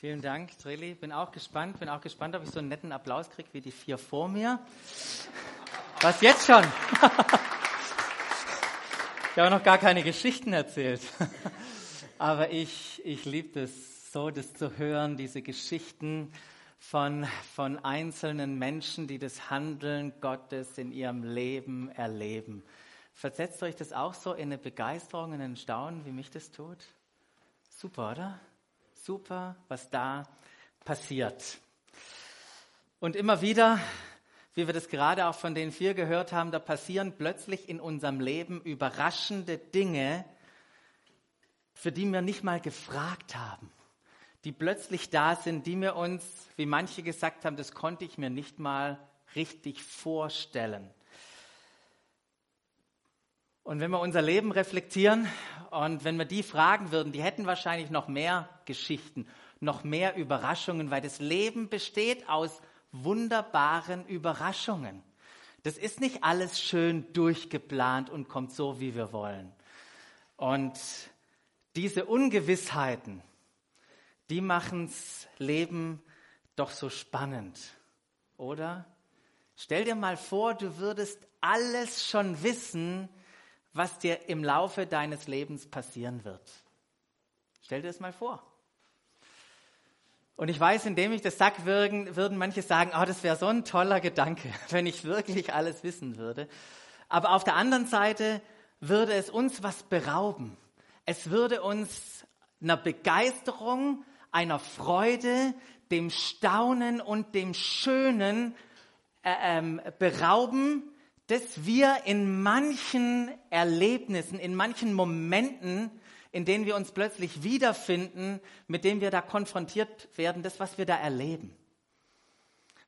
Vielen Dank, Trilli. Bin auch gespannt, bin auch gespannt, ob ich so einen netten Applaus kriege wie die vier vor mir. Was jetzt schon? Ich habe noch gar keine Geschichten erzählt. Aber ich, ich liebe es so, das zu hören, diese Geschichten von, von einzelnen Menschen, die das Handeln Gottes in ihrem Leben erleben. Versetzt euch das auch so in eine Begeisterung, in ein Staunen, wie mich das tut? Super, oder? Super, was da passiert. Und immer wieder, wie wir das gerade auch von den vier gehört haben, da passieren plötzlich in unserem Leben überraschende Dinge, für die wir nicht mal gefragt haben, die plötzlich da sind, die wir uns, wie manche gesagt haben, das konnte ich mir nicht mal richtig vorstellen. Und wenn wir unser Leben reflektieren und wenn wir die fragen würden, die hätten wahrscheinlich noch mehr Geschichten, noch mehr Überraschungen, weil das Leben besteht aus wunderbaren Überraschungen. Das ist nicht alles schön durchgeplant und kommt so, wie wir wollen. Und diese Ungewissheiten, die machen's Leben doch so spannend, oder? Stell dir mal vor, du würdest alles schon wissen, was dir im Laufe deines Lebens passieren wird. Stell dir das mal vor. Und ich weiß, indem ich das sage, würden, würden manche sagen, oh, das wäre so ein toller Gedanke, wenn ich wirklich alles wissen würde. Aber auf der anderen Seite würde es uns was berauben. Es würde uns einer Begeisterung, einer Freude, dem Staunen und dem Schönen äh, ähm, berauben, dass wir in manchen Erlebnissen, in manchen Momenten, in denen wir uns plötzlich wiederfinden, mit denen wir da konfrontiert werden, das, was wir da erleben.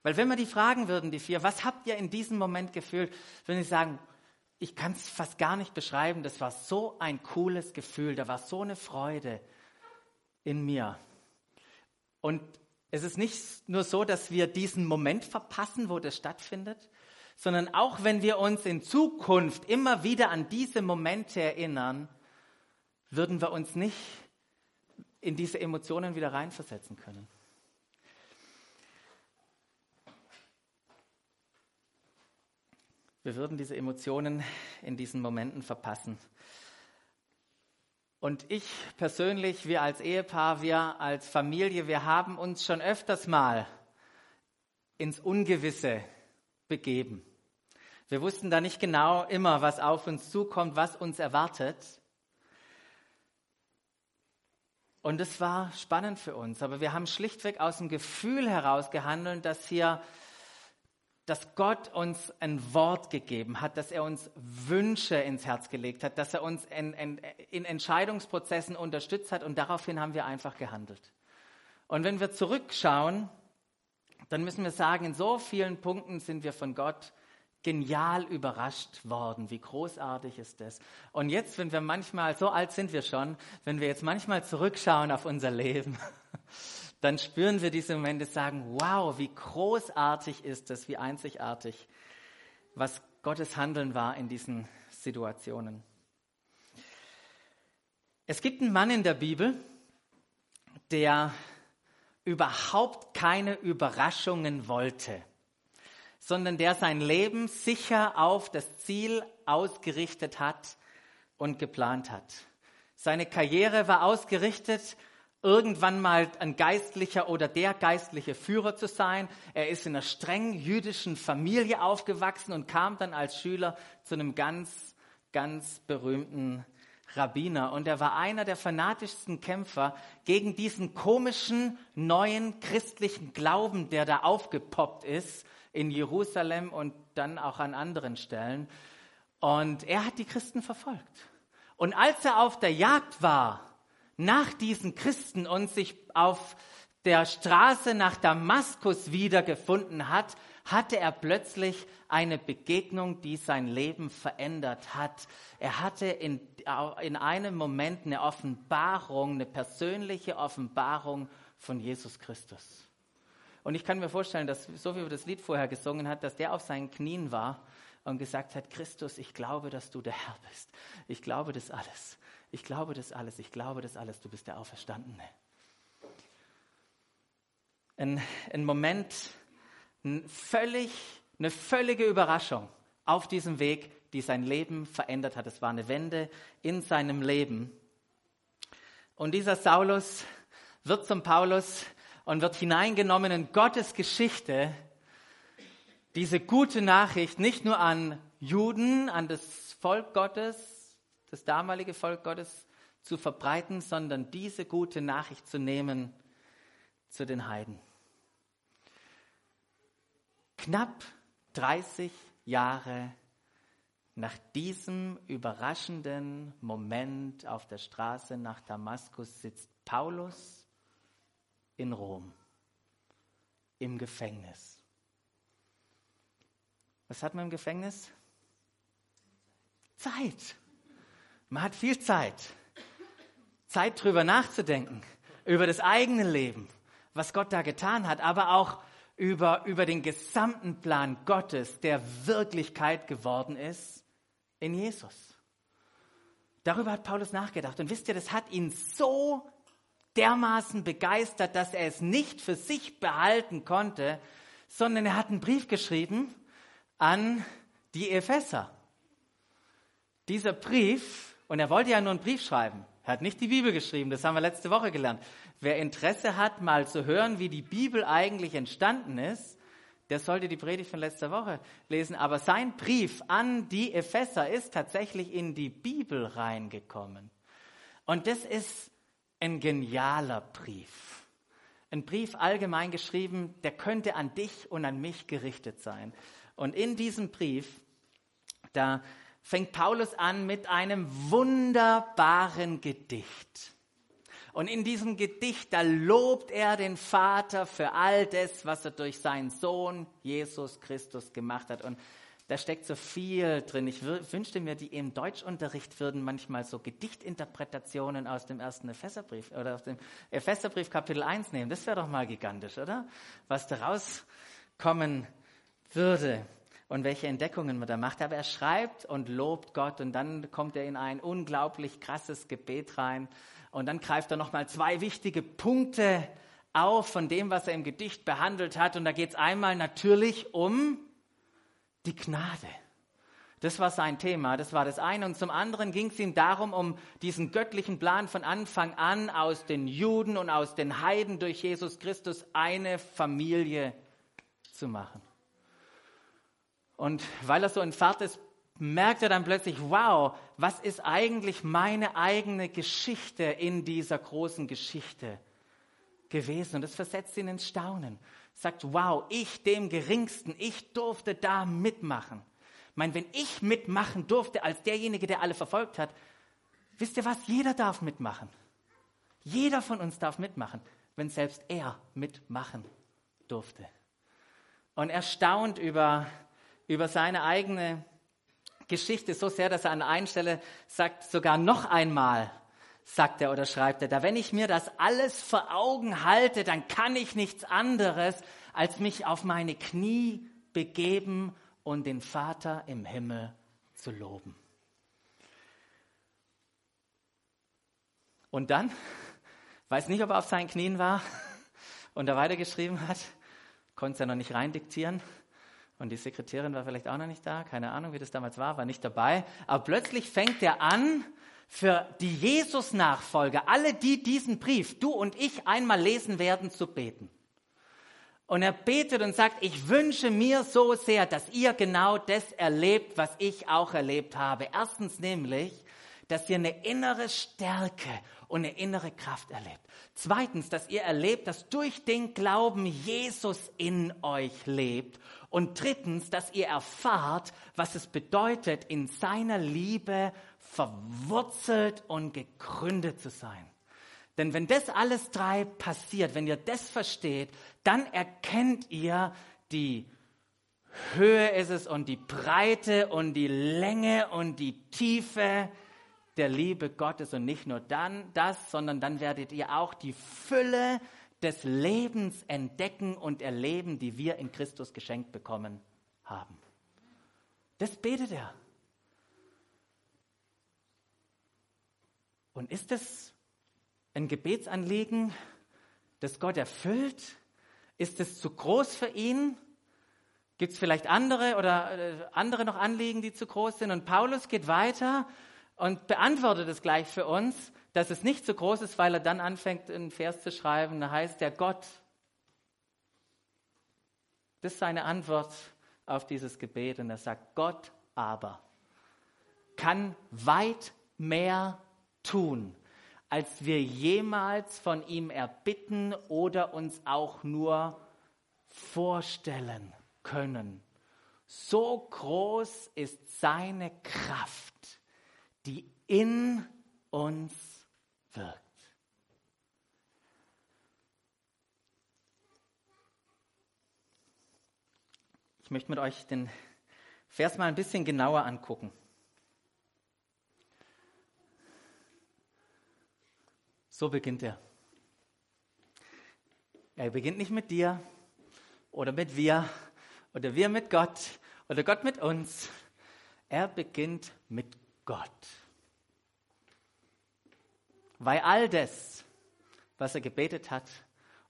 Weil wenn wir die fragen würden, die vier, was habt ihr in diesem Moment gefühlt, würden sie sagen, ich kann es fast gar nicht beschreiben, das war so ein cooles Gefühl, da war so eine Freude in mir. Und es ist nicht nur so, dass wir diesen Moment verpassen, wo das stattfindet, sondern auch wenn wir uns in Zukunft immer wieder an diese Momente erinnern, würden wir uns nicht in diese Emotionen wieder reinversetzen können. Wir würden diese Emotionen in diesen Momenten verpassen. Und ich persönlich, wir als Ehepaar, wir als Familie, wir haben uns schon öfters mal ins Ungewisse begeben. Wir wussten da nicht genau immer, was auf uns zukommt, was uns erwartet. Und es war spannend für uns, aber wir haben schlichtweg aus dem Gefühl heraus gehandelt, dass hier, dass Gott uns ein Wort gegeben hat, dass er uns Wünsche ins Herz gelegt hat, dass er uns in, in, in Entscheidungsprozessen unterstützt hat und daraufhin haben wir einfach gehandelt. Und wenn wir zurückschauen, dann müssen wir sagen, in so vielen Punkten sind wir von Gott genial überrascht worden. Wie großartig ist das? Und jetzt, wenn wir manchmal, so alt sind wir schon, wenn wir jetzt manchmal zurückschauen auf unser Leben, dann spüren wir diese Momente, sagen, wow, wie großartig ist das, wie einzigartig, was Gottes Handeln war in diesen Situationen. Es gibt einen Mann in der Bibel, der überhaupt keine Überraschungen wollte sondern der sein Leben sicher auf das Ziel ausgerichtet hat und geplant hat. Seine Karriere war ausgerichtet, irgendwann mal ein geistlicher oder der geistliche Führer zu sein. Er ist in einer streng jüdischen Familie aufgewachsen und kam dann als Schüler zu einem ganz, ganz berühmten Rabbiner. Und er war einer der fanatischsten Kämpfer gegen diesen komischen neuen christlichen Glauben, der da aufgepoppt ist in Jerusalem und dann auch an anderen Stellen. Und er hat die Christen verfolgt. Und als er auf der Jagd war nach diesen Christen und sich auf der Straße nach Damaskus wiedergefunden hat, hatte er plötzlich eine Begegnung, die sein Leben verändert hat. Er hatte in, in einem Moment eine Offenbarung, eine persönliche Offenbarung von Jesus Christus. Und ich kann mir vorstellen, dass, so wie er das Lied vorher gesungen hat, dass der auf seinen Knien war und gesagt hat, Christus, ich glaube, dass du der Herr bist. Ich glaube das alles. Ich glaube das alles. Ich glaube das alles. Du bist der Auferstandene. ein, ein Moment, ein völlig, eine völlige Überraschung auf diesem Weg, die sein Leben verändert hat. Es war eine Wende in seinem Leben. Und dieser Saulus wird zum Paulus und wird hineingenommen in Gottes Geschichte, diese gute Nachricht nicht nur an Juden, an das Volk Gottes, das damalige Volk Gottes zu verbreiten, sondern diese gute Nachricht zu nehmen zu den Heiden. Knapp 30 Jahre nach diesem überraschenden Moment auf der Straße nach Damaskus sitzt Paulus in Rom im Gefängnis. Was hat man im Gefängnis? Zeit. Man hat viel Zeit. Zeit drüber nachzudenken, über das eigene Leben, was Gott da getan hat, aber auch über, über den gesamten Plan Gottes, der Wirklichkeit geworden ist in Jesus. Darüber hat Paulus nachgedacht. Und wisst ihr, das hat ihn so dermaßen begeistert, dass er es nicht für sich behalten konnte, sondern er hat einen Brief geschrieben an die Epheser. Dieser Brief, und er wollte ja nur einen Brief schreiben, er hat nicht die Bibel geschrieben, das haben wir letzte Woche gelernt. Wer Interesse hat, mal zu hören, wie die Bibel eigentlich entstanden ist, der sollte die Predigt von letzter Woche lesen. Aber sein Brief an die Epheser ist tatsächlich in die Bibel reingekommen. Und das ist ein genialer Brief. Ein Brief allgemein geschrieben, der könnte an dich und an mich gerichtet sein. Und in diesem Brief, da fängt Paulus an mit einem wunderbaren Gedicht. Und in diesem Gedicht, da lobt er den Vater für all das, was er durch seinen Sohn Jesus Christus gemacht hat. Und da steckt so viel drin. Ich wünschte mir, die im Deutschunterricht würden manchmal so Gedichtinterpretationen aus dem ersten Epheserbrief oder aus dem Epheserbrief Kapitel 1 nehmen. Das wäre doch mal gigantisch, oder? Was da rauskommen würde und welche Entdeckungen man da macht. Aber er schreibt und lobt Gott und dann kommt er in ein unglaublich krasses Gebet rein und dann greift er nochmal zwei wichtige Punkte auf von dem, was er im Gedicht behandelt hat. Und da geht es einmal natürlich um die Gnade. Das war sein Thema, das war das eine. Und zum anderen ging es ihm darum, um diesen göttlichen Plan von Anfang an aus den Juden und aus den Heiden durch Jesus Christus eine Familie zu machen. Und weil er so in Fahrt ist, merkt er dann plötzlich, wow, was ist eigentlich meine eigene Geschichte in dieser großen Geschichte gewesen? Und das versetzt ihn ins Staunen. Sagt, wow, ich dem Geringsten, ich durfte da mitmachen. Ich meine, wenn ich mitmachen durfte als derjenige, der alle verfolgt hat, wisst ihr was? Jeder darf mitmachen. Jeder von uns darf mitmachen, wenn selbst er mitmachen durfte. Und er staunt über, über seine eigene Geschichte so sehr, dass er an einer Stelle sagt, sogar noch einmal, sagt er oder schreibt er da, wenn ich mir das alles vor Augen halte, dann kann ich nichts anderes, als mich auf meine Knie begeben und den Vater im Himmel zu loben. Und dann, weiß nicht, ob er auf seinen Knien war und er weitergeschrieben hat, konnte es ja noch nicht rein diktieren, und die Sekretärin war vielleicht auch noch nicht da, keine Ahnung, wie das damals war, war nicht dabei. Aber plötzlich fängt er an, für die Jesus-Nachfolger, alle, die diesen Brief, du und ich, einmal lesen werden, zu beten. Und er betet und sagt, ich wünsche mir so sehr, dass ihr genau das erlebt, was ich auch erlebt habe. Erstens nämlich, dass ihr eine innere Stärke und eine innere Kraft erlebt. Zweitens, dass ihr erlebt, dass durch den Glauben Jesus in euch lebt und drittens, dass ihr erfahrt, was es bedeutet, in seiner Liebe verwurzelt und gegründet zu sein. Denn wenn das alles drei passiert, wenn ihr das versteht, dann erkennt ihr die Höhe ist es und die Breite und die Länge und die Tiefe der Liebe Gottes und nicht nur dann das, sondern dann werdet ihr auch die Fülle des Lebens entdecken und erleben, die wir in Christus geschenkt bekommen haben. Das betet er. Und ist es ein Gebetsanliegen, das Gott erfüllt? Ist es zu groß für ihn? Gibt es vielleicht andere oder äh, andere noch Anliegen, die zu groß sind? Und Paulus geht weiter und beantwortet es gleich für uns, dass es nicht zu groß ist, weil er dann anfängt, einen Vers zu schreiben. Da heißt der Gott. Das ist seine Antwort auf dieses Gebet. Und er sagt, Gott aber kann weit mehr tun, als wir jemals von ihm erbitten oder uns auch nur vorstellen können. So groß ist seine Kraft, die in uns wirkt. Ich möchte mit euch den Vers mal ein bisschen genauer angucken. So beginnt er. Er beginnt nicht mit dir oder mit wir oder wir mit Gott oder Gott mit uns. Er beginnt mit Gott. Weil all das, was er gebetet hat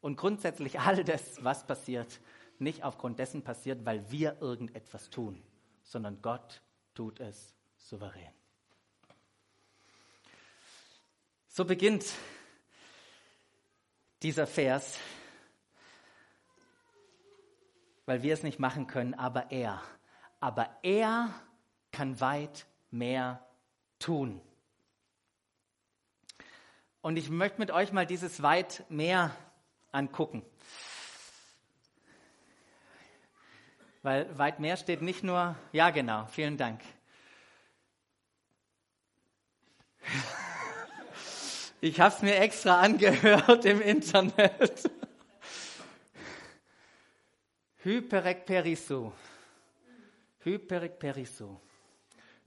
und grundsätzlich all das, was passiert, nicht aufgrund dessen passiert, weil wir irgendetwas tun, sondern Gott tut es souverän. So beginnt dieser Vers, weil wir es nicht machen können, aber er. Aber er kann weit mehr tun. Und ich möchte mit euch mal dieses weit mehr angucken. Weil weit mehr steht nicht nur, ja genau, vielen Dank. Ich habe es mir extra angehört im Internet. Hyperekperisso.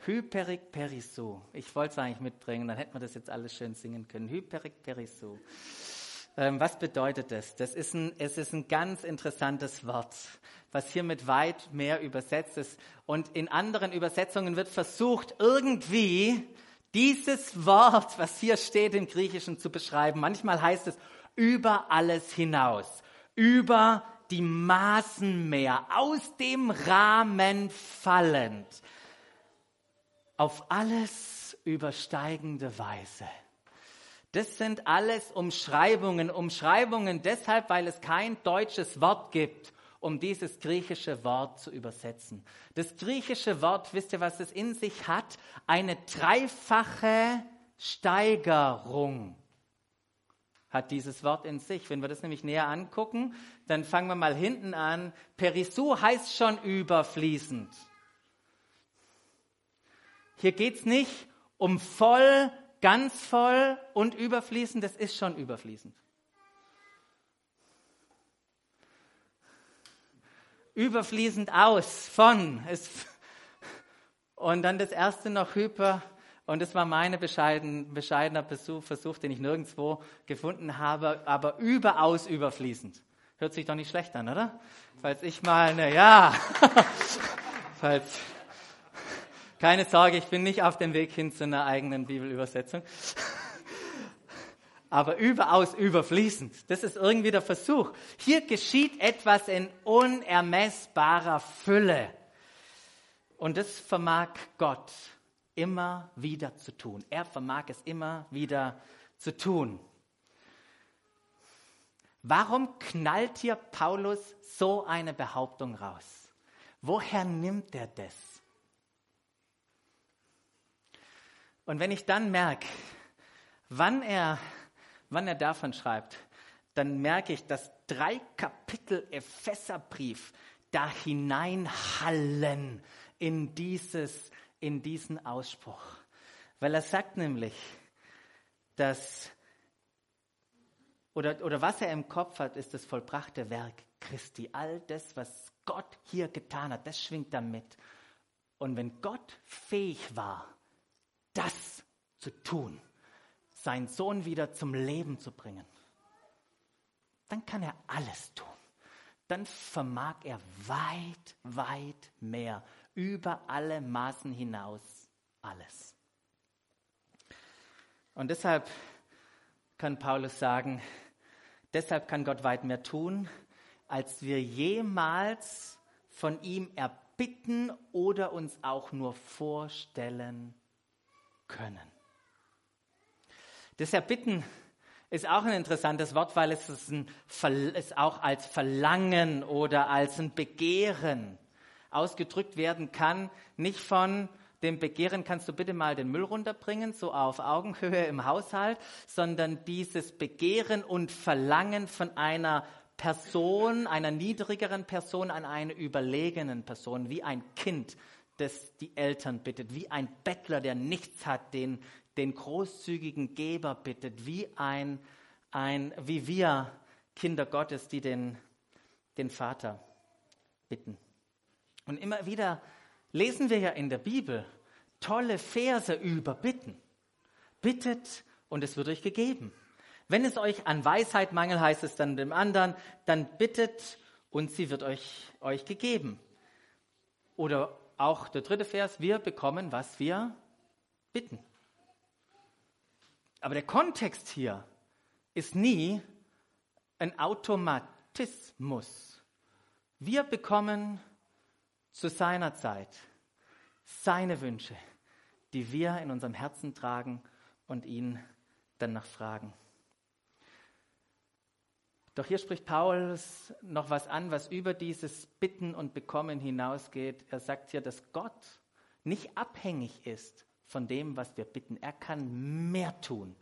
Hyperekperisso. Hyperekperisso. Ich wollte es eigentlich mitbringen, dann hätten wir das jetzt alles schön singen können. Hyperekperisso. Ähm, was bedeutet das? Das ist ein, es ist ein ganz interessantes Wort, was hier mit weit mehr übersetzt ist. Und in anderen Übersetzungen wird versucht, irgendwie dieses Wort, was hier steht im Griechischen, zu beschreiben. Manchmal heißt es über alles hinaus, über die Maßen mehr, aus dem Rahmen fallend, auf alles übersteigende Weise. Das sind alles Umschreibungen, Umschreibungen deshalb, weil es kein deutsches Wort gibt, um dieses griechische Wort zu übersetzen. Das griechische Wort, wisst ihr, was es in sich hat? Eine dreifache Steigerung hat dieses Wort in sich. Wenn wir das nämlich näher angucken, dann fangen wir mal hinten an. Perisou heißt schon überfließend. Hier geht es nicht um voll, ganz voll und überfließend, das ist schon überfließend. überfließend aus von. Es, und dann das erste noch hyper. Und das war mein bescheiden, bescheidener Besuch, Versuch, den ich nirgendwo gefunden habe, aber überaus überfließend. Hört sich doch nicht schlecht an, oder? Falls ich mal, ne, ja. Falls, keine Sorge, ich bin nicht auf dem Weg hin zu einer eigenen Bibelübersetzung aber überaus überfließend. Das ist irgendwie der Versuch. Hier geschieht etwas in unermessbarer Fülle. Und das vermag Gott immer wieder zu tun. Er vermag es immer wieder zu tun. Warum knallt hier Paulus so eine Behauptung raus? Woher nimmt er das? Und wenn ich dann merke, wann er wann er davon schreibt, dann merke ich, dass drei Kapitel Epheserbrief da hineinhallen in, dieses, in diesen Ausspruch. Weil er sagt nämlich, dass, oder, oder was er im Kopf hat, ist das vollbrachte Werk Christi. All das, was Gott hier getan hat, das schwingt damit. Und wenn Gott fähig war, das zu tun, seinen Sohn wieder zum Leben zu bringen, dann kann er alles tun. Dann vermag er weit, weit mehr, über alle Maßen hinaus alles. Und deshalb kann Paulus sagen, deshalb kann Gott weit mehr tun, als wir jemals von ihm erbitten oder uns auch nur vorstellen können. Das Erbitten ist auch ein interessantes Wort, weil es ist, ein, es auch als Verlangen oder als ein Begehren ausgedrückt werden kann. Nicht von dem Begehren, kannst du bitte mal den Müll runterbringen, so auf Augenhöhe im Haushalt, sondern dieses Begehren und Verlangen von einer Person, einer niedrigeren Person an eine überlegenen Person, wie ein Kind, das die Eltern bittet, wie ein Bettler, der nichts hat, den, den großzügigen Geber bittet, wie ein, ein wie wir Kinder Gottes, die den, den Vater bitten. Und immer wieder lesen wir ja in der Bibel tolle Verse über Bitten. Bittet und es wird euch gegeben. Wenn es euch an Weisheit mangelt, heißt es dann dem anderen, dann bittet und sie wird euch, euch gegeben. Oder auch der dritte Vers, wir bekommen, was wir bitten. Aber der Kontext hier ist nie ein Automatismus. Wir bekommen zu seiner Zeit seine Wünsche, die wir in unserem Herzen tragen und ihn danach fragen. Doch hier spricht Paulus noch was an, was über dieses Bitten und Bekommen hinausgeht. Er sagt hier, dass Gott nicht abhängig ist von dem, was wir bitten. Er kann mehr tun,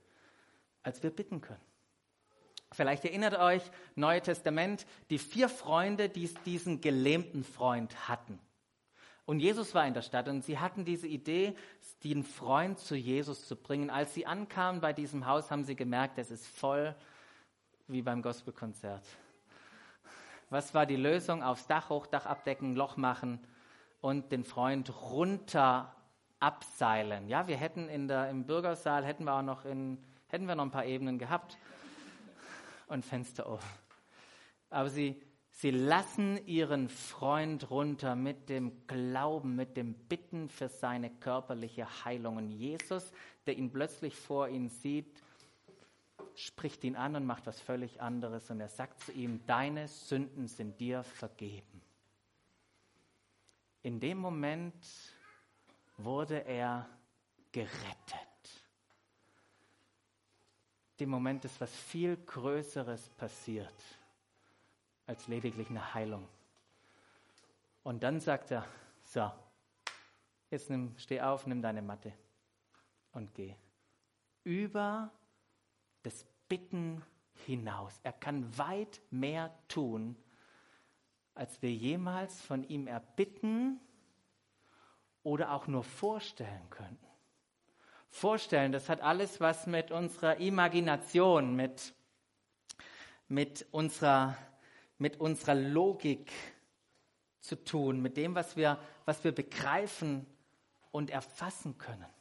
als wir bitten können. Vielleicht erinnert euch, Neue Testament, die vier Freunde, die diesen gelähmten Freund hatten. Und Jesus war in der Stadt und sie hatten diese Idee, den Freund zu Jesus zu bringen. Als sie ankamen bei diesem Haus, haben sie gemerkt, es ist voll wie beim Gospelkonzert. Was war die Lösung? Aufs Dach, Hochdach abdecken, Loch machen und den Freund runter abseilen. Ja, wir hätten in der, im Bürgersaal, hätten wir auch noch, in, hätten wir noch ein paar Ebenen gehabt und Fenster offen. Aber sie, sie lassen ihren Freund runter mit dem Glauben, mit dem Bitten für seine körperliche Heilung. Und Jesus, der ihn plötzlich vor ihnen sieht, spricht ihn an und macht was völlig anderes. Und er sagt zu ihm, deine Sünden sind dir vergeben. In dem Moment wurde er gerettet. Dem Moment ist was viel Größeres passiert als lediglich eine Heilung. Und dann sagt er, so, jetzt nimm, steh auf, nimm deine Matte und geh. Über Bitten hinaus. Er kann weit mehr tun, als wir jemals von ihm erbitten oder auch nur vorstellen könnten. Vorstellen, das hat alles was mit unserer Imagination, mit, mit, unserer, mit unserer Logik zu tun, mit dem, was wir, was wir begreifen und erfassen können.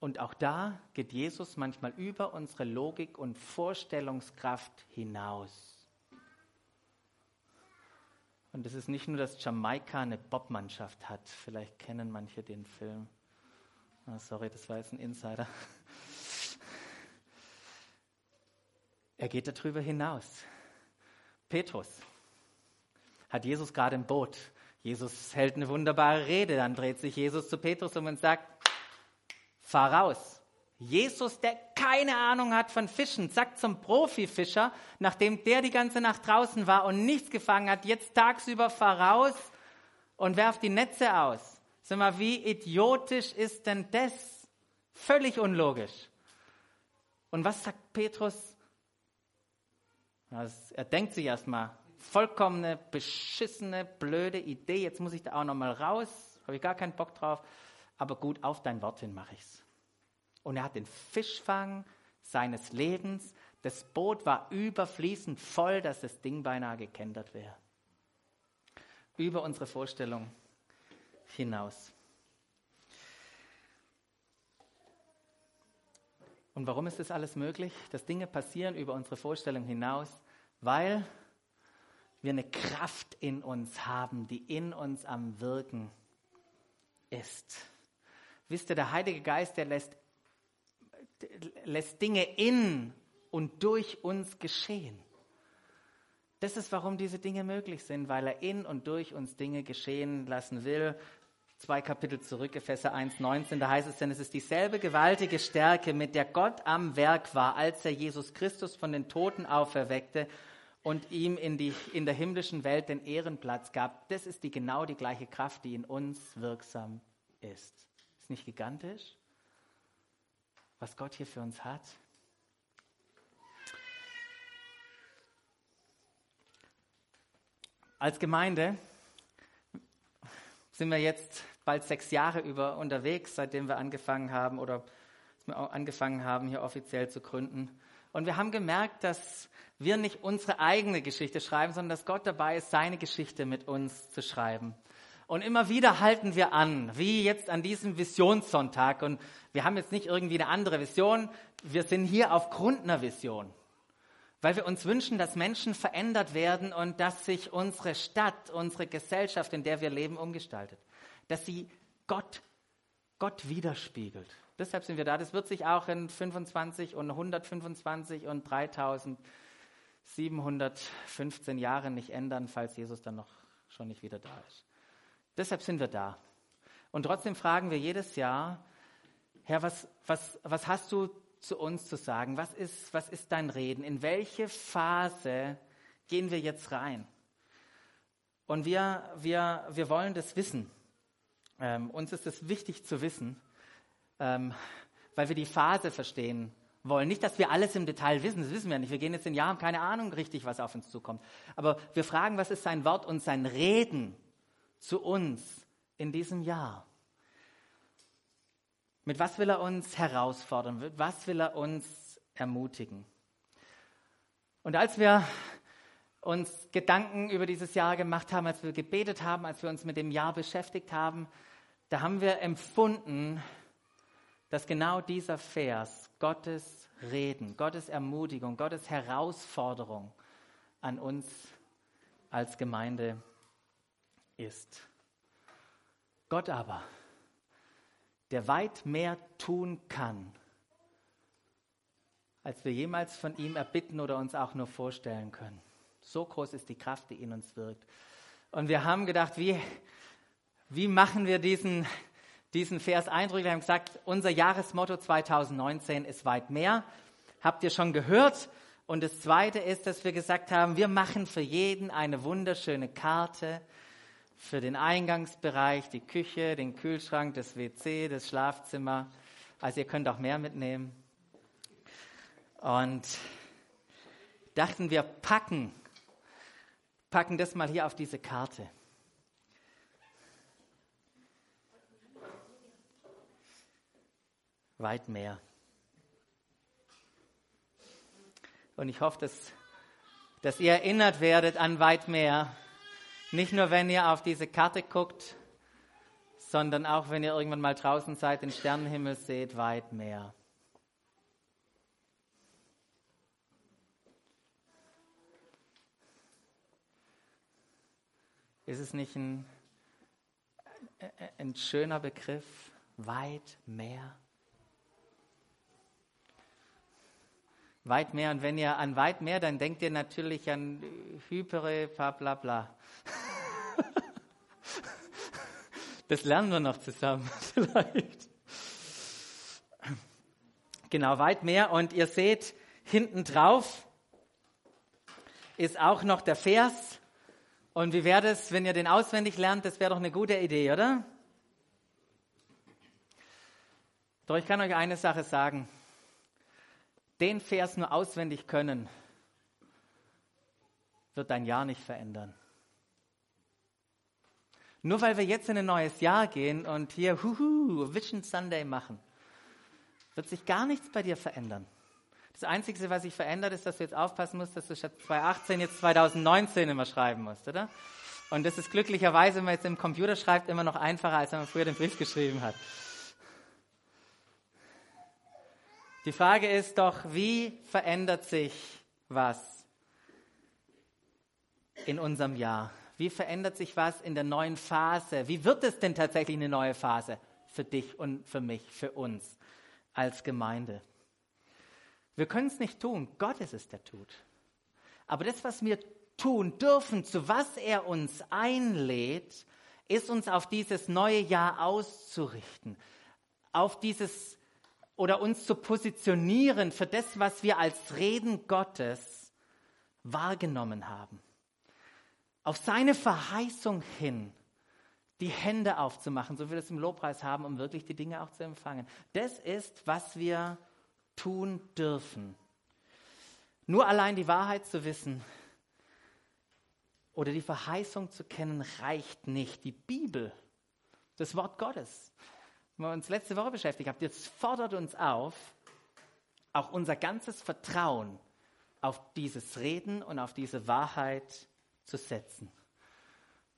Und auch da geht Jesus manchmal über unsere Logik und Vorstellungskraft hinaus. Und es ist nicht nur, dass Jamaika eine Bobmannschaft hat. Vielleicht kennen manche den Film. Oh, sorry, das war jetzt ein Insider. Er geht darüber hinaus. Petrus hat Jesus gerade im Boot. Jesus hält eine wunderbare Rede. Dann dreht sich Jesus zu Petrus um und sagt, fahr raus. Jesus, der keine Ahnung hat von Fischen, sagt zum Profifischer, nachdem der die ganze Nacht draußen war und nichts gefangen hat, jetzt tagsüber fahr raus und werf die Netze aus. Sag mal, wie idiotisch ist denn das? Völlig unlogisch. Und was sagt Petrus? Er denkt sich erstmal, vollkommene, beschissene, blöde Idee, jetzt muss ich da auch nochmal raus, habe ich gar keinen Bock drauf aber gut, auf dein Wort hin mache ich's. Und er hat den Fischfang seines Lebens. Das Boot war überfließend voll, dass das Ding beinahe gekentert wäre. Über unsere Vorstellung hinaus. Und warum ist das alles möglich? Dass Dinge passieren über unsere Vorstellung hinaus, weil wir eine Kraft in uns haben, die in uns am Wirken ist. Wisst ihr, der Heilige Geist, der lässt, lässt Dinge in und durch uns geschehen. Das ist, warum diese Dinge möglich sind, weil er in und durch uns Dinge geschehen lassen will. Zwei Kapitel zurück, Epheser 1, 19, da heißt es denn, es ist dieselbe gewaltige Stärke, mit der Gott am Werk war, als er Jesus Christus von den Toten auferweckte und ihm in, die, in der himmlischen Welt den Ehrenplatz gab. Das ist die, genau die gleiche Kraft, die in uns wirksam ist. Nicht gigantisch, was Gott hier für uns hat? Als Gemeinde sind wir jetzt bald sechs Jahre über unterwegs, seitdem wir angefangen haben oder angefangen haben, hier offiziell zu gründen. Und wir haben gemerkt, dass wir nicht unsere eigene Geschichte schreiben, sondern dass Gott dabei ist, seine Geschichte mit uns zu schreiben. Und immer wieder halten wir an, wie jetzt an diesem Visionssonntag. Und wir haben jetzt nicht irgendwie eine andere Vision. Wir sind hier aufgrund einer Vision weil wir uns wünschen, dass Menschen verändert werden und dass sich unsere Stadt, unsere Gesellschaft, in der wir leben, umgestaltet. Dass sie Gott, Gott widerspiegelt. Deshalb sind wir da. Das wird sich auch in 25 und 125 und 3715 Jahren nicht ändern, falls Jesus dann noch schon nicht wieder da ist. Deshalb sind wir da. Und trotzdem fragen wir jedes Jahr, Herr, was, was, was hast du zu uns zu sagen? Was ist, was ist dein Reden? In welche Phase gehen wir jetzt rein? Und wir, wir, wir wollen das wissen. Ähm, uns ist es wichtig zu wissen, ähm, weil wir die Phase verstehen wollen. Nicht, dass wir alles im Detail wissen, das wissen wir nicht. Wir gehen jetzt in Jahr, haben keine Ahnung richtig, was auf uns zukommt. Aber wir fragen, was ist sein Wort und sein Reden zu uns in diesem Jahr? Mit was will er uns herausfordern? Mit was will er uns ermutigen? Und als wir uns Gedanken über dieses Jahr gemacht haben, als wir gebetet haben, als wir uns mit dem Jahr beschäftigt haben, da haben wir empfunden, dass genau dieser Vers Gottes Reden, Gottes Ermutigung, Gottes Herausforderung an uns als Gemeinde ist. Gott aber der weit mehr tun kann, als wir jemals von ihm erbitten oder uns auch nur vorstellen können. So groß ist die Kraft, die in uns wirkt. Und wir haben gedacht, wie, wie machen wir diesen, diesen Vers eindrücklich? Wir haben gesagt, unser Jahresmotto 2019 ist weit mehr. Habt ihr schon gehört? Und das Zweite ist, dass wir gesagt haben, wir machen für jeden eine wunderschöne Karte für den Eingangsbereich, die Küche, den Kühlschrank, das WC, das Schlafzimmer. Also ihr könnt auch mehr mitnehmen. Und dachten wir packen, packen das mal hier auf diese Karte. Weit mehr. Und ich hoffe, dass, dass ihr erinnert werdet an weit mehr nicht nur, wenn ihr auf diese Karte guckt, sondern auch, wenn ihr irgendwann mal draußen seid, den Sternenhimmel seht, weit mehr. Ist es nicht ein, ein schöner Begriff? Weit mehr? Weit mehr. Und wenn ihr an weit mehr, dann denkt ihr natürlich an Hypere, bla bla bla. Das lernen wir noch zusammen vielleicht. Genau, weit mehr. Und ihr seht, hinten drauf ist auch noch der Vers. Und wie wäre das, wenn ihr den auswendig lernt? Das wäre doch eine gute Idee, oder? Doch ich kann euch eine Sache sagen. Den Vers nur auswendig können, wird dein Jahr nicht verändern. Nur weil wir jetzt in ein neues Jahr gehen und hier huhu, Vision Sunday machen, wird sich gar nichts bei dir verändern. Das Einzige, was sich verändert, ist, dass du jetzt aufpassen musst, dass du statt 2018 jetzt 2019 immer schreiben musst, oder? Und das ist glücklicherweise, wenn man jetzt im Computer schreibt, immer noch einfacher, als wenn man früher den Brief geschrieben hat. Die Frage ist doch, wie verändert sich was in unserem Jahr? Wie verändert sich was in der neuen Phase? Wie wird es denn tatsächlich eine neue Phase für dich und für mich, für uns als Gemeinde? Wir können es nicht tun. Gott ist es, der tut. Aber das, was wir tun dürfen, zu was er uns einlädt, ist uns auf dieses neue Jahr auszurichten, auf dieses oder uns zu positionieren für das, was wir als Reden Gottes wahrgenommen haben. Auf seine Verheißung hin die Hände aufzumachen, so wie wir das im Lobpreis haben, um wirklich die Dinge auch zu empfangen. Das ist, was wir tun dürfen. Nur allein die Wahrheit zu wissen oder die Verheißung zu kennen, reicht nicht. Die Bibel, das Wort Gottes, wo wir uns letzte Woche beschäftigt haben, das fordert uns auf, auch unser ganzes Vertrauen auf dieses Reden und auf diese Wahrheit zu setzen.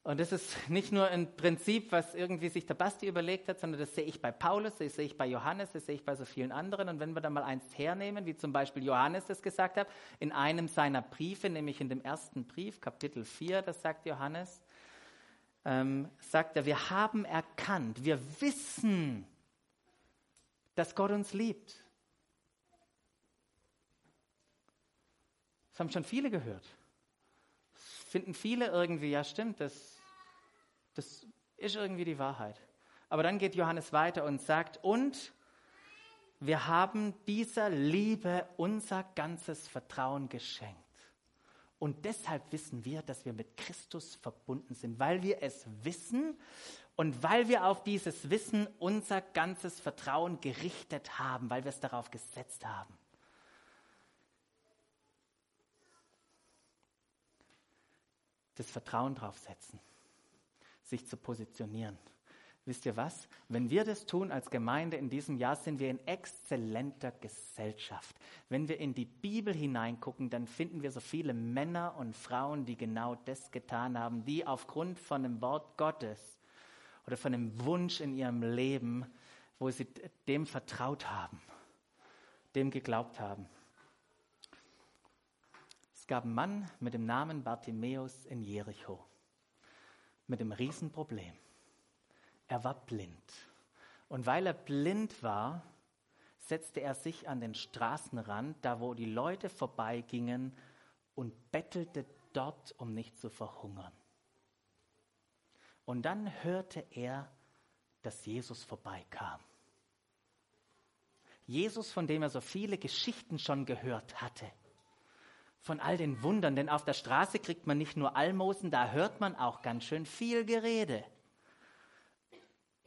Und das ist nicht nur ein Prinzip, was irgendwie sich der Basti überlegt hat, sondern das sehe ich bei Paulus, das sehe ich bei Johannes, das sehe ich bei so vielen anderen. Und wenn wir da mal eins hernehmen, wie zum Beispiel Johannes das gesagt hat, in einem seiner Briefe, nämlich in dem ersten Brief, Kapitel 4, das sagt Johannes, ähm, sagt er, wir haben erkannt, wir wissen, dass Gott uns liebt. Das haben schon viele gehört. Finden viele irgendwie, ja stimmt, das das ist irgendwie die Wahrheit. Aber dann geht Johannes weiter und sagt, und wir haben dieser Liebe unser ganzes Vertrauen geschenkt. Und deshalb wissen wir, dass wir mit Christus verbunden sind, weil wir es wissen und weil wir auf dieses Wissen unser ganzes Vertrauen gerichtet haben, weil wir es darauf gesetzt haben. Das Vertrauen drauf setzen sich zu positionieren. Wisst ihr was? Wenn wir das tun als Gemeinde in diesem Jahr, sind wir in exzellenter Gesellschaft. Wenn wir in die Bibel hineingucken, dann finden wir so viele Männer und Frauen, die genau das getan haben, die aufgrund von dem Wort Gottes oder von dem Wunsch in ihrem Leben, wo sie dem vertraut haben, dem geglaubt haben. Gab einen Mann mit dem Namen Bartimäus in Jericho mit dem Riesenproblem. Er war blind. Und weil er blind war, setzte er sich an den Straßenrand, da wo die Leute vorbeigingen, und bettelte dort, um nicht zu verhungern. Und dann hörte er, dass Jesus vorbeikam. Jesus, von dem er so viele Geschichten schon gehört hatte von all den Wundern, denn auf der Straße kriegt man nicht nur Almosen, da hört man auch ganz schön viel Gerede.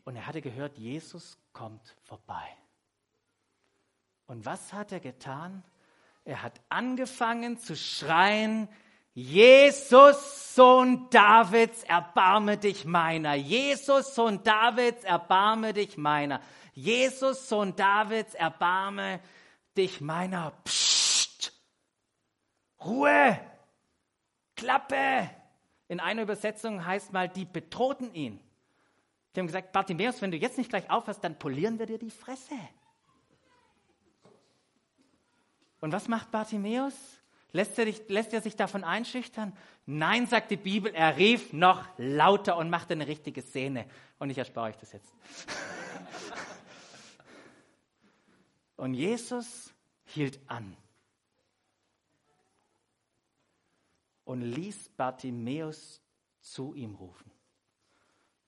Und er hatte gehört, Jesus kommt vorbei. Und was hat er getan? Er hat angefangen zu schreien, Jesus, Sohn Davids, erbarme dich meiner. Jesus, Sohn Davids, erbarme dich meiner. Jesus, Sohn Davids, erbarme dich meiner. Psst. Ruhe, Klappe. In einer Übersetzung heißt mal, die bedrohten ihn. Die haben gesagt, Bartimäus, wenn du jetzt nicht gleich aufhörst, dann polieren wir dir die Fresse. Und was macht Bartimäus? Lässt er, dich, lässt er sich davon einschüchtern? Nein, sagt die Bibel, er rief noch lauter und machte eine richtige Szene. Und ich erspare euch das jetzt. und Jesus hielt an. Und ließ Bartimäus zu ihm rufen.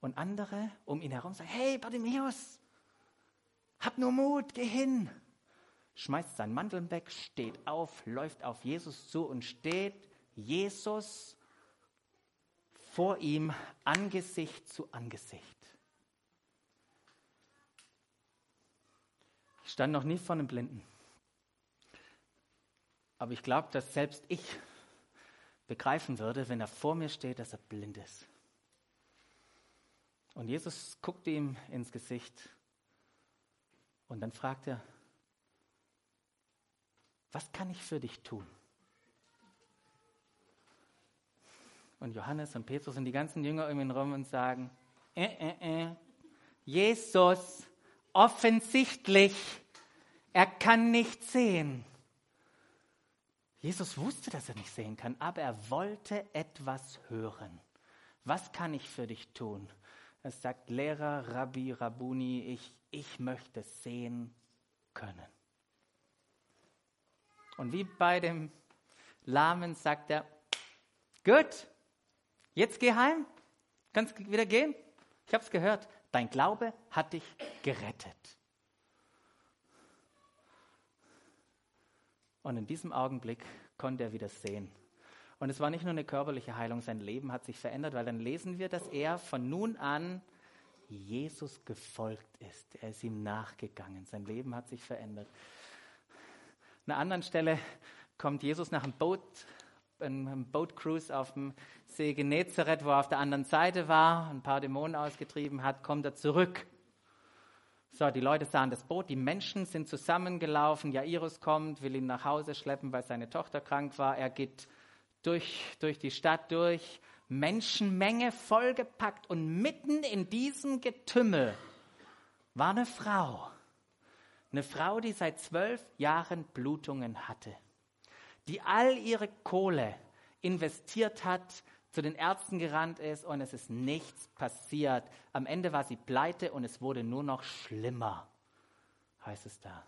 Und andere um ihn herum sagen, hey Bartimäus, hab nur Mut, geh hin. Schmeißt seinen Mantel weg, steht auf, läuft auf Jesus zu und steht Jesus vor ihm Angesicht zu Angesicht. Ich stand noch nie vor einem Blinden. Aber ich glaube, dass selbst ich begreifen würde, wenn er vor mir steht, dass er blind ist. Und Jesus guckte ihm ins Gesicht und dann fragt er, was kann ich für dich tun? Und Johannes und Petrus und die ganzen Jünger um ihn rum und sagen, äh, äh, äh, Jesus, offensichtlich, er kann nicht sehen. Jesus wusste, dass er nicht sehen kann, aber er wollte etwas hören. Was kann ich für dich tun? Er sagt, Lehrer, Rabbi, Rabuni, ich, ich möchte sehen können. Und wie bei dem Lahmen sagt er, Gut. Jetzt geh heim. Kannst wieder gehen? Ich habe es gehört. Dein Glaube hat dich gerettet. Und in diesem Augenblick konnte er wieder sehen. Und es war nicht nur eine körperliche Heilung, sein Leben hat sich verändert, weil dann lesen wir, dass er von nun an Jesus gefolgt ist. Er ist ihm nachgegangen. Sein Leben hat sich verändert. An einer anderen Stelle kommt Jesus nach einem Boot, einem Boatcruise auf dem See Genezareth, wo er auf der anderen Seite war, ein paar Dämonen ausgetrieben hat, kommt er zurück. So, die Leute sahen das Boot, die Menschen sind zusammengelaufen. Jairus kommt, will ihn nach Hause schleppen, weil seine Tochter krank war. Er geht durch, durch die Stadt durch, Menschenmenge vollgepackt und mitten in diesem Getümmel war eine Frau. Eine Frau, die seit zwölf Jahren Blutungen hatte, die all ihre Kohle investiert hat, zu den Ärzten gerannt ist und es ist nichts passiert. Am Ende war sie pleite und es wurde nur noch schlimmer, heißt es da.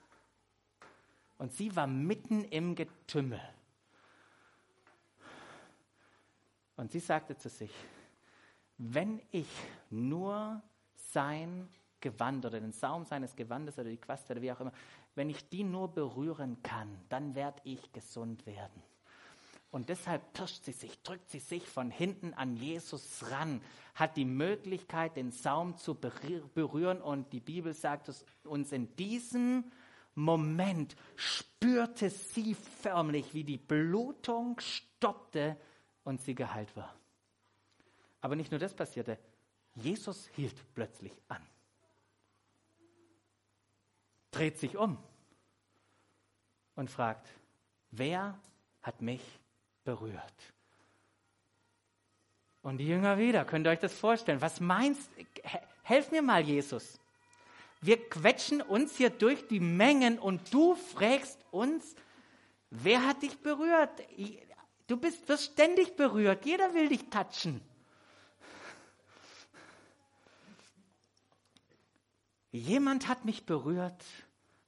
Und sie war mitten im Getümmel. Und sie sagte zu sich, wenn ich nur sein Gewand oder den Saum seines Gewandes oder die Quaste oder wie auch immer, wenn ich die nur berühren kann, dann werde ich gesund werden. Und deshalb pirscht sie sich, drückt sie sich von hinten an Jesus ran, hat die Möglichkeit, den Saum zu berühren. Und die Bibel sagt uns, in diesem Moment spürte sie förmlich, wie die Blutung stoppte und sie geheilt war. Aber nicht nur das passierte, Jesus hielt plötzlich an, dreht sich um und fragt, wer hat mich berührt? Und die Jünger wieder, könnt ihr euch das vorstellen? Was meinst, helf mir mal, Jesus. Wir quetschen uns hier durch die Mengen und du fragst uns, wer hat dich berührt? Du bist, wirst ständig berührt. Jeder will dich touchen. Jemand hat mich berührt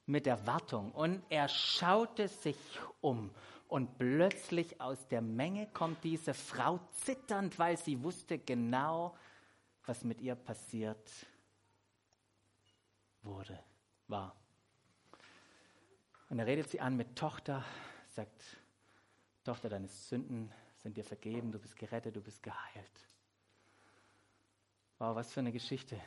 mit Erwartung und er schaute sich um und plötzlich aus der Menge kommt diese Frau zitternd, weil sie wusste genau, was mit ihr passiert wurde, war. Und er redet sie an mit Tochter, sagt, Tochter, deine Sünden sind dir vergeben, du bist gerettet, du bist geheilt. Wow, was für eine Geschichte.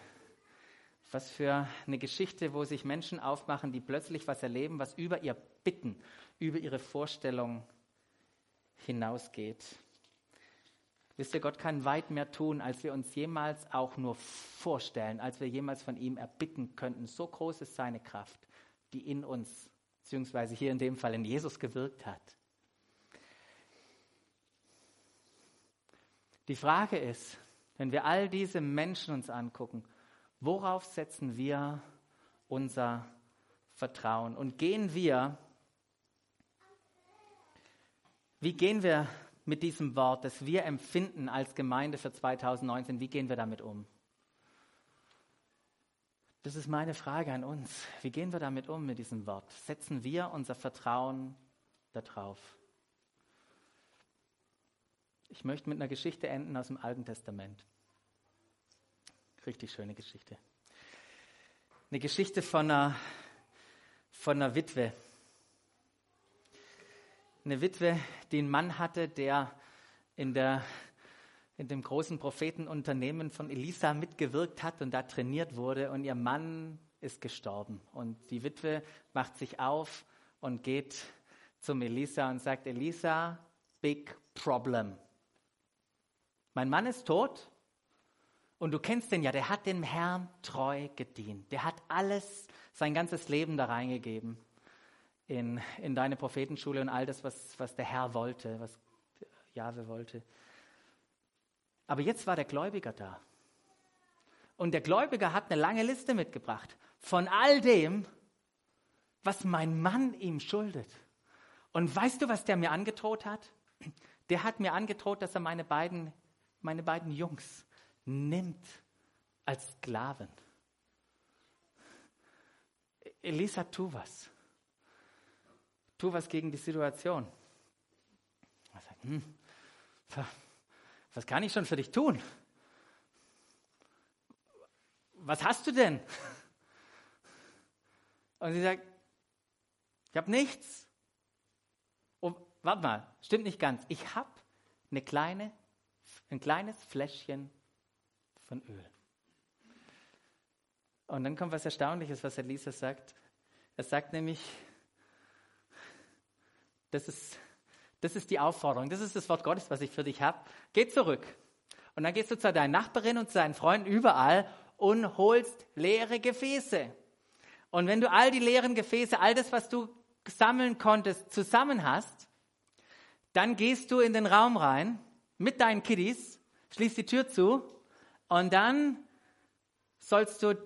Was für eine Geschichte, wo sich Menschen aufmachen, die plötzlich was erleben, was über ihr Bitten, über ihre Vorstellung hinausgeht. Wisst ihr, Gott kann weit mehr tun, als wir uns jemals auch nur vorstellen, als wir jemals von ihm erbitten könnten. So groß ist seine Kraft, die in uns, beziehungsweise hier in dem Fall in Jesus gewirkt hat. Die Frage ist, wenn wir all diese Menschen uns angucken, worauf setzen wir unser Vertrauen? Und gehen wir, wie gehen wir mit diesem Wort, das wir empfinden als Gemeinde für 2019, wie gehen wir damit um? Das ist meine Frage an uns. Wie gehen wir damit um mit diesem Wort? Setzen wir unser Vertrauen darauf? Ich möchte mit einer Geschichte enden aus dem Alten Testament. Richtig schöne Geschichte. Eine Geschichte von einer, von einer Witwe. Eine Witwe, die einen Mann hatte, der in, der, in dem großen Prophetenunternehmen von Elisa mitgewirkt hat und da trainiert wurde. Und ihr Mann ist gestorben. Und die Witwe macht sich auf und geht zum Elisa und sagt, Elisa, big problem. Mein Mann ist tot und du kennst den ja, der hat dem Herrn treu gedient. Der hat alles, sein ganzes Leben da reingegeben in, in deine Prophetenschule und all das, was, was der Herr wollte, was Jahwe wollte. Aber jetzt war der Gläubiger da. Und der Gläubiger hat eine lange Liste mitgebracht von all dem, was mein Mann ihm schuldet. Und weißt du, was der mir angedroht hat? Der hat mir angedroht, dass er meine beiden meine beiden Jungs nimmt als Sklaven. Elisa, tu was. Tu was gegen die Situation. Er sagt, hm, was kann ich schon für dich tun? Was hast du denn? Und sie sagt, ich habe nichts. Und warte mal, stimmt nicht ganz. Ich habe eine kleine, ein kleines Fläschchen von Öl. Und dann kommt was Erstaunliches, was Elisa sagt. Er sagt nämlich, das ist, das ist die Aufforderung, das ist das Wort Gottes, was ich für dich habe. Geh zurück. Und dann gehst du zu deinen Nachbarinnen und zu deinen Freunden überall und holst leere Gefäße. Und wenn du all die leeren Gefäße, all das, was du sammeln konntest, zusammen hast, dann gehst du in den Raum rein mit deinen Kiddies, schließt die Tür zu und dann sollst du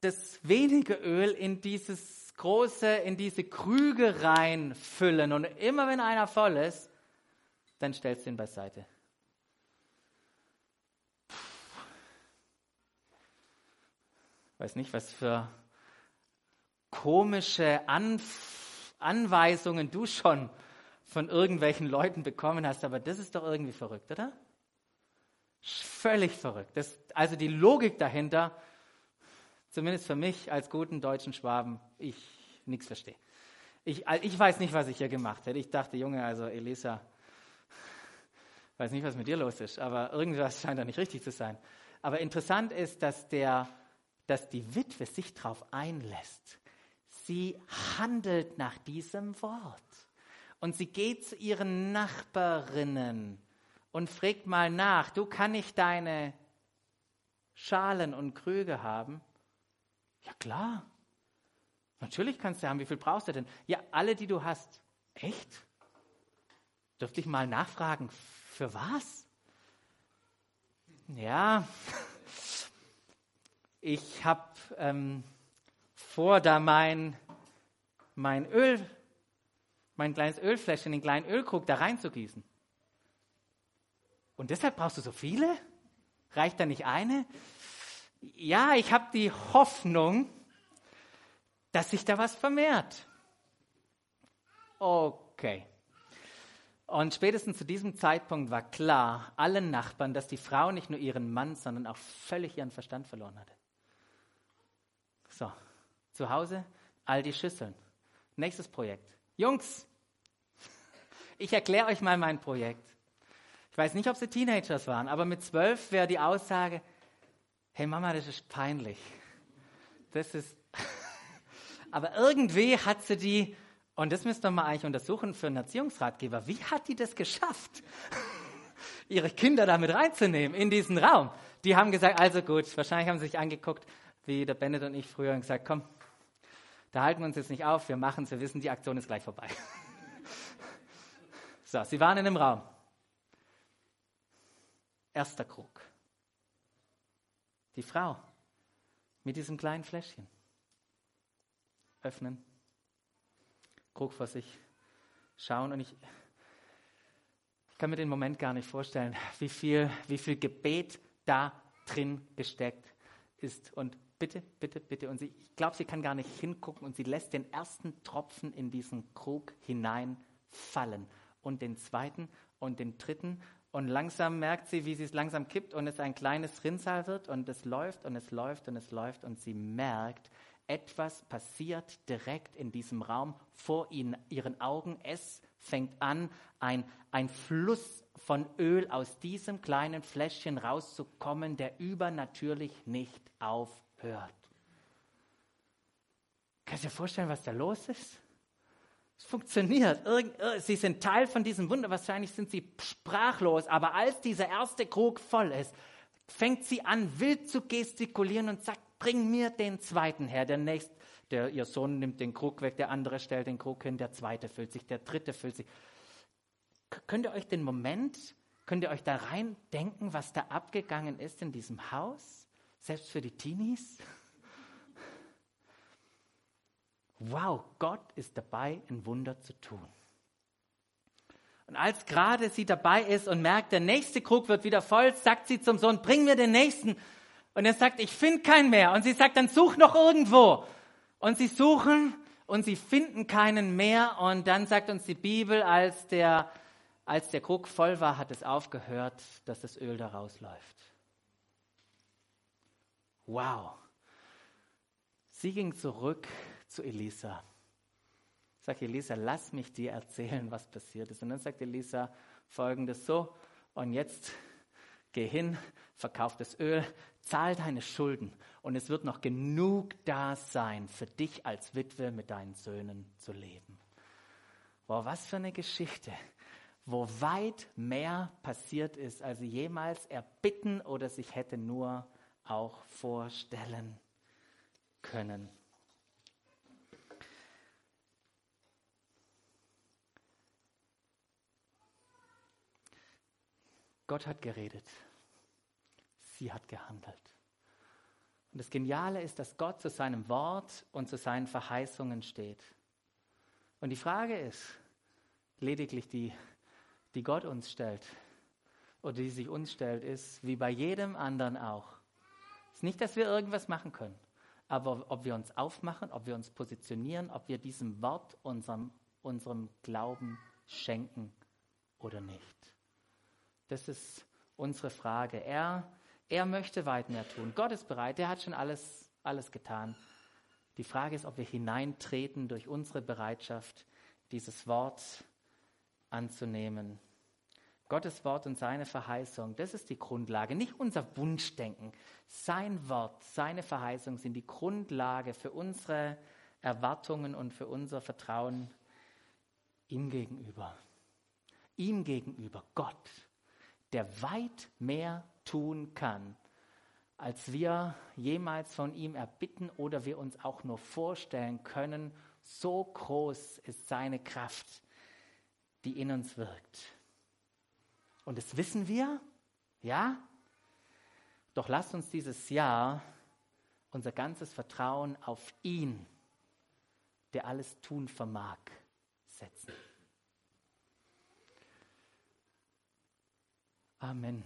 das wenige Öl in dieses große, in diese Krüge reinfüllen. Und immer wenn einer voll ist, dann stellst du ihn beiseite. Weiß nicht, was für komische Anf Anweisungen du schon von irgendwelchen Leuten bekommen hast, aber das ist doch irgendwie verrückt, oder? Völlig verrückt. Das, also die Logik dahinter, zumindest für mich als guten deutschen Schwaben, ich nichts verstehe. Ich, ich weiß nicht, was ich hier gemacht hätte. Ich dachte, Junge, also Elisa, weiß nicht, was mit dir los ist, aber irgendwas scheint da nicht richtig zu sein. Aber interessant ist, dass, der, dass die Witwe sich darauf einlässt. Sie handelt nach diesem Wort. Und sie geht zu ihren Nachbarinnen und fragt mal nach, du kann ich deine Schalen und Krüge haben? Ja klar. Natürlich kannst du haben. Wie viel brauchst du denn? Ja, alle, die du hast. Echt? Dürfte ich mal nachfragen, für was? Ja, ich habe ähm, vor, da mein, mein Öl mein kleines Ölfläschchen, den kleinen Ölkrug da reinzugießen. Und deshalb brauchst du so viele? Reicht da nicht eine? Ja, ich habe die Hoffnung, dass sich da was vermehrt. Okay. Und spätestens zu diesem Zeitpunkt war klar allen Nachbarn, dass die Frau nicht nur ihren Mann, sondern auch völlig ihren Verstand verloren hatte. So, zu Hause all die Schüsseln. Nächstes Projekt. Jungs, ich erkläre euch mal mein Projekt. Ich weiß nicht, ob sie Teenagers waren, aber mit zwölf wäre die Aussage, hey Mama, das ist peinlich. Das ist, aber irgendwie hat sie die, und das müsst ihr mal eigentlich untersuchen für einen Erziehungsratgeber, wie hat die das geschafft, ihre Kinder damit reinzunehmen in diesen Raum? Die haben gesagt, also gut, wahrscheinlich haben sie sich angeguckt, wie der Bennett und ich früher und gesagt, komm, da halten wir uns jetzt nicht auf, wir machen es, wir wissen, die Aktion ist gleich vorbei. So, sie waren in dem Raum. Erster Krug. Die Frau mit diesem kleinen Fläschchen. Öffnen. Krug vor sich. Schauen und ich, kann mir den Moment gar nicht vorstellen, wie viel, wie viel Gebet da drin gesteckt ist. Und bitte, bitte, bitte. Und sie, ich glaube, sie kann gar nicht hingucken und sie lässt den ersten Tropfen in diesen Krug hineinfallen und den zweiten und den dritten. Und langsam merkt sie, wie sie es langsam kippt und es ein kleines Rinnsal wird und es läuft und es läuft und es läuft und sie merkt, etwas passiert direkt in diesem Raum vor ihnen, ihren Augen. Es fängt an, ein, ein Fluss von Öl aus diesem kleinen Fläschchen rauszukommen, der übernatürlich nicht aufhört. Kannst du dir vorstellen, was da los ist? Es funktioniert. Äh, sie sind Teil von diesem Wunder. Wahrscheinlich sind sie sprachlos. Aber als dieser erste Krug voll ist, fängt sie an, wild zu gestikulieren und sagt, bring mir den zweiten her. Der nächste, der, ihr Sohn nimmt den Krug weg, der andere stellt den Krug hin, der zweite füllt sich, der dritte füllt sich. Könnt ihr euch den Moment, könnt ihr euch da rein denken, was da abgegangen ist in diesem Haus? Selbst für die Teenies? Wow, Gott ist dabei, ein Wunder zu tun. Und als gerade sie dabei ist und merkt, der nächste Krug wird wieder voll, sagt sie zum Sohn, bring mir den nächsten. Und er sagt, ich finde keinen mehr. Und sie sagt, dann such noch irgendwo. Und sie suchen und sie finden keinen mehr. Und dann sagt uns die Bibel, als der, als der Krug voll war, hat es aufgehört, dass das Öl da rausläuft. Wow. Sie ging zurück zu Elisa. Sagt Elisa, lass mich dir erzählen, was passiert ist. Und dann sagt Elisa folgendes so, und jetzt geh hin, verkauf das Öl, zahl deine Schulden und es wird noch genug da sein, für dich als Witwe mit deinen Söhnen zu leben. Boah, was für eine Geschichte, wo weit mehr passiert ist, als jemals erbitten oder sich hätte nur auch vorstellen können. Gott hat geredet. Sie hat gehandelt. Und das Geniale ist, dass Gott zu seinem Wort und zu seinen Verheißungen steht. Und die Frage ist lediglich die, die Gott uns stellt oder die sich uns stellt, ist wie bei jedem anderen auch. Es ist nicht, dass wir irgendwas machen können, aber ob wir uns aufmachen, ob wir uns positionieren, ob wir diesem Wort unserem, unserem Glauben schenken oder nicht. Das ist unsere Frage. Er, er möchte weit mehr tun. Gott ist bereit, er hat schon alles, alles getan. Die Frage ist, ob wir hineintreten durch unsere Bereitschaft, dieses Wort anzunehmen. Gottes Wort und seine Verheißung, das ist die Grundlage, nicht unser Wunschdenken. Sein Wort, seine Verheißung sind die Grundlage für unsere Erwartungen und für unser Vertrauen ihm gegenüber. Ihm gegenüber, Gott der weit mehr tun kann, als wir jemals von ihm erbitten oder wir uns auch nur vorstellen können. So groß ist seine Kraft, die in uns wirkt. Und das wissen wir, ja? Doch lasst uns dieses Jahr unser ganzes Vertrauen auf ihn, der alles tun vermag, setzen. Amen.